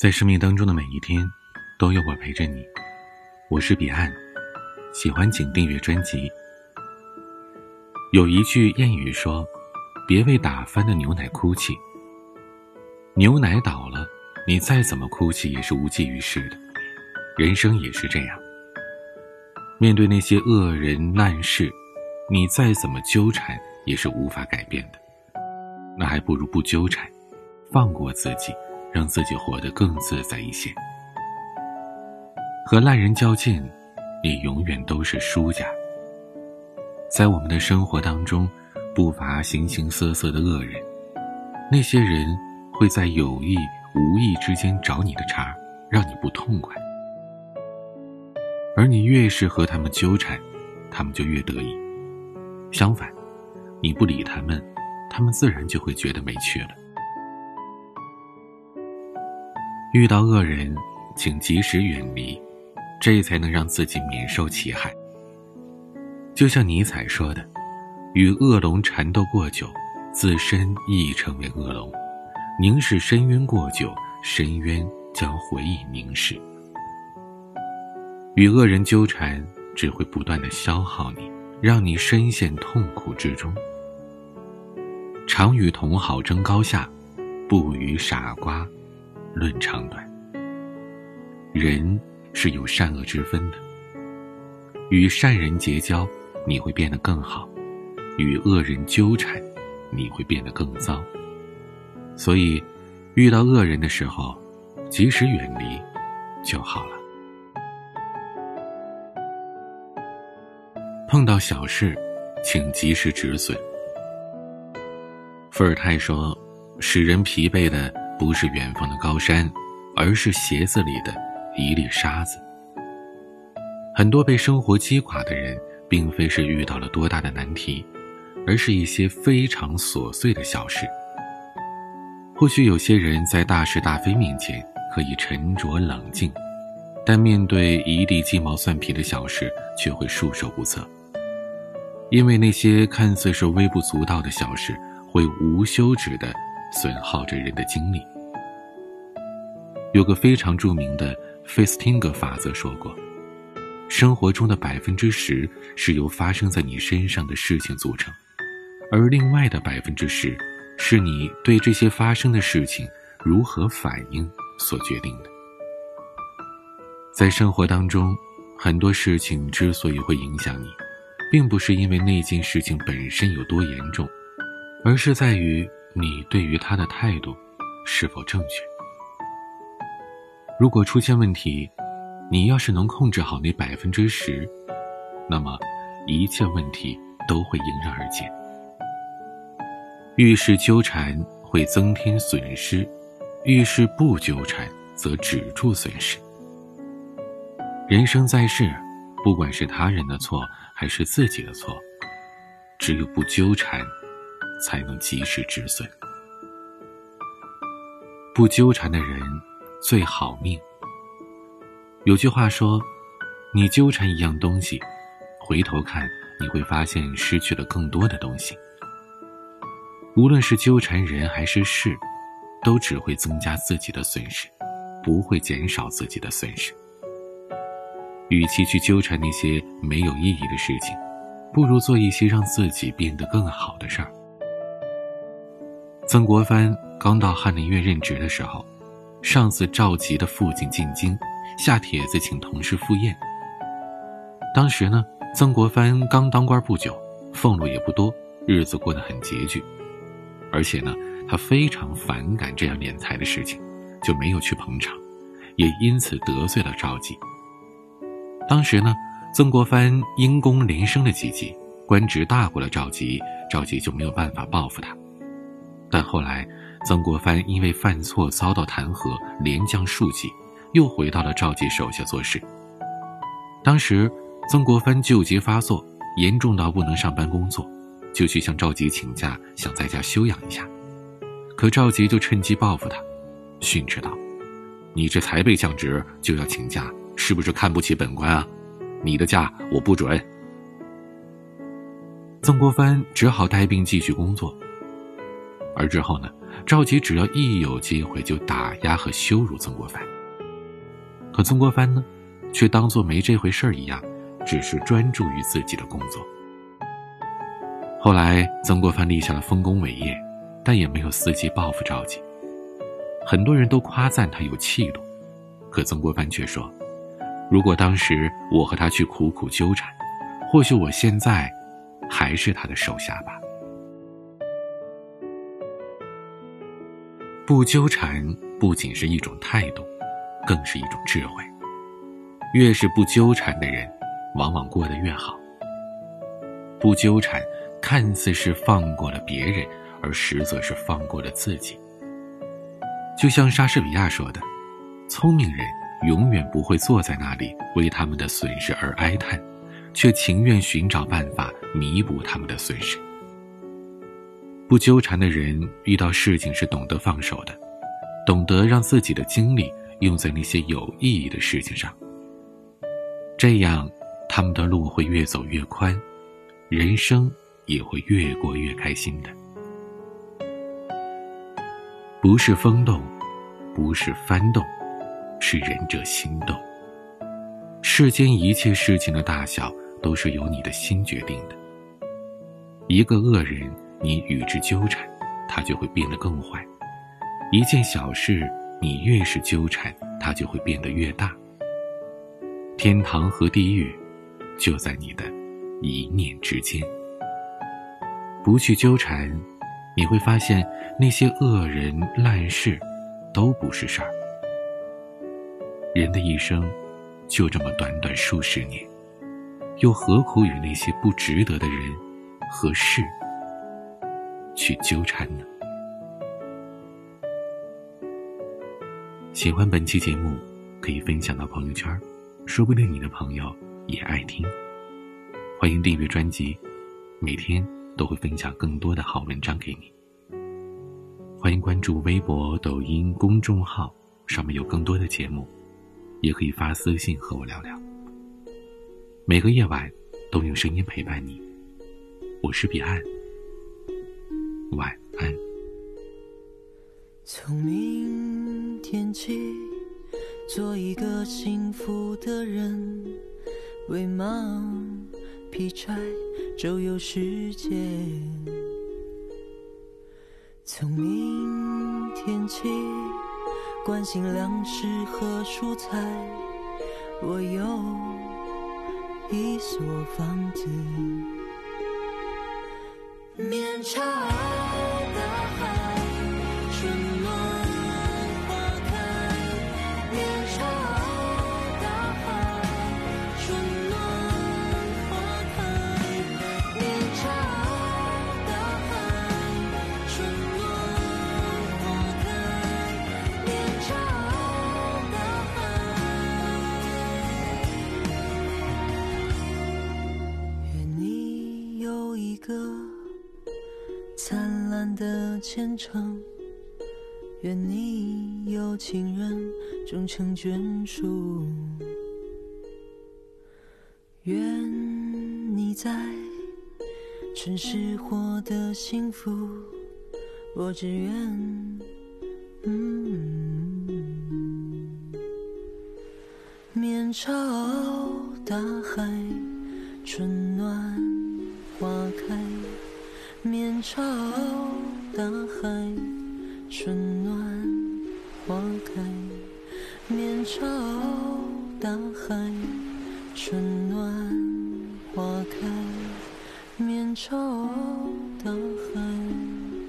在生命当中的每一天，都有我陪着你。我是彼岸，喜欢请订阅专辑。有一句谚语说：“别为打翻的牛奶哭泣。”牛奶倒了，你再怎么哭泣也是无济于事的。人生也是这样。面对那些恶人烂事，你再怎么纠缠也是无法改变的。那还不如不纠缠，放过自己。让自己活得更自在一些。和烂人较劲，你永远都是输家。在我们的生活当中，不乏形形色色的恶人，那些人会在有意无意之间找你的茬，让你不痛快。而你越是和他们纠缠，他们就越得意。相反，你不理他们，他们自然就会觉得没趣了。遇到恶人，请及时远离，这才能让自己免受其害。就像尼采说的：“与恶龙缠斗过久，自身亦成为恶龙；凝视深渊过久，深渊将回以凝视。”与恶人纠缠，只会不断的消耗你，让你深陷痛苦之中。常与同好争高下，不与傻瓜。论长短，人是有善恶之分的。与善人结交，你会变得更好；与恶人纠缠，你会变得更糟。所以，遇到恶人的时候，及时远离就好了。碰到小事，请及时止损。伏尔泰说：“使人疲惫的。”不是远方的高山，而是鞋子里的一粒沙子。很多被生活击垮的人，并非是遇到了多大的难题，而是一些非常琐碎的小事。或许有些人在大是大非面前可以沉着冷静，但面对一地鸡毛蒜皮的小事，却会束手无策。因为那些看似是微不足道的小事，会无休止的。损耗着人的精力。有个非常著名的费斯汀格法则说过：“生活中的百分之十是由发生在你身上的事情组成，而另外的百分之十，是你对这些发生的事情如何反应所决定的。”在生活当中，很多事情之所以会影响你，并不是因为那件事情本身有多严重，而是在于。你对于他的态度是否正确？如果出现问题，你要是能控制好那百分之十，那么一切问题都会迎刃而解。遇事纠缠会增添损失，遇事不纠缠则止住损失。人生在世，不管是他人的错还是自己的错，只有不纠缠。才能及时止损。不纠缠的人最好命。有句话说：“你纠缠一样东西，回头看你会发现失去了更多的东西。”无论是纠缠人还是事，都只会增加自己的损失，不会减少自己的损失。与其去纠缠那些没有意义的事情，不如做一些让自己变得更好的事儿。曾国藩刚到翰林院任职的时候，上司召集的父亲进京，下帖子请同事赴宴。当时呢，曾国藩刚当官不久，俸禄也不多，日子过得很拮据，而且呢，他非常反感这样敛财的事情，就没有去捧场，也因此得罪了赵佶。当时呢，曾国藩因功连升了几级，官职大过了赵佶，赵佶就没有办法报复他。但后来，曾国藩因为犯错遭到弹劾，连降数级，又回到了赵佶手下做事。当时，曾国藩旧疾发作，严重到不能上班工作，就去向赵佶请假，想在家休养一下。可赵佶就趁机报复他，训斥道：“你这才被降职就要请假，是不是看不起本官啊？你的假我不准。”曾国藩只好带病继续工作。而之后呢，赵吉只要一有机会就打压和羞辱曾国藩。可曾国藩呢，却当作没这回事儿一样，只是专注于自己的工作。后来，曾国藩立下了丰功伟业，但也没有伺机报复赵吉。很多人都夸赞他有气度，可曾国藩却说：“如果当时我和他去苦苦纠缠，或许我现在还是他的手下吧。”不纠缠不仅是一种态度，更是一种智慧。越是不纠缠的人，往往过得越好。不纠缠，看似是放过了别人，而实则是放过了自己。就像莎士比亚说的：“聪明人永远不会坐在那里为他们的损失而哀叹，却情愿寻找办法弥补他们的损失。”不纠缠的人，遇到事情是懂得放手的，懂得让自己的精力用在那些有意义的事情上。这样，他们的路会越走越宽，人生也会越过越开心的。不是风动，不是幡动，是仁者心动。世间一切事情的大小，都是由你的心决定的。一个恶人。你与之纠缠，他就会变得更坏；一件小事，你越是纠缠，它就会变得越大。天堂和地狱，就在你的一念之间。不去纠缠，你会发现那些恶人烂事，都不是事儿。人的一生，就这么短短数十年，又何苦与那些不值得的人和事？去纠缠呢？喜欢本期节目，可以分享到朋友圈，说不定你的朋友也爱听。欢迎订阅专辑，每天都会分享更多的好文章给你。欢迎关注微博、抖音公众号，上面有更多的节目，也可以发私信和我聊聊。每个夜晚都用声音陪伴你，我是彼岸。晚安。从明天起，做一个幸福的人，喂马劈柴，周游世界。从明天起，关心粮食和蔬菜，我有一所房子。面朝前程，愿你有情人终成眷属，愿你在城市获得幸福，我只愿，面朝大海，春暖花开。面朝大海，春暖花开。面朝大海，春暖花开。面朝大海。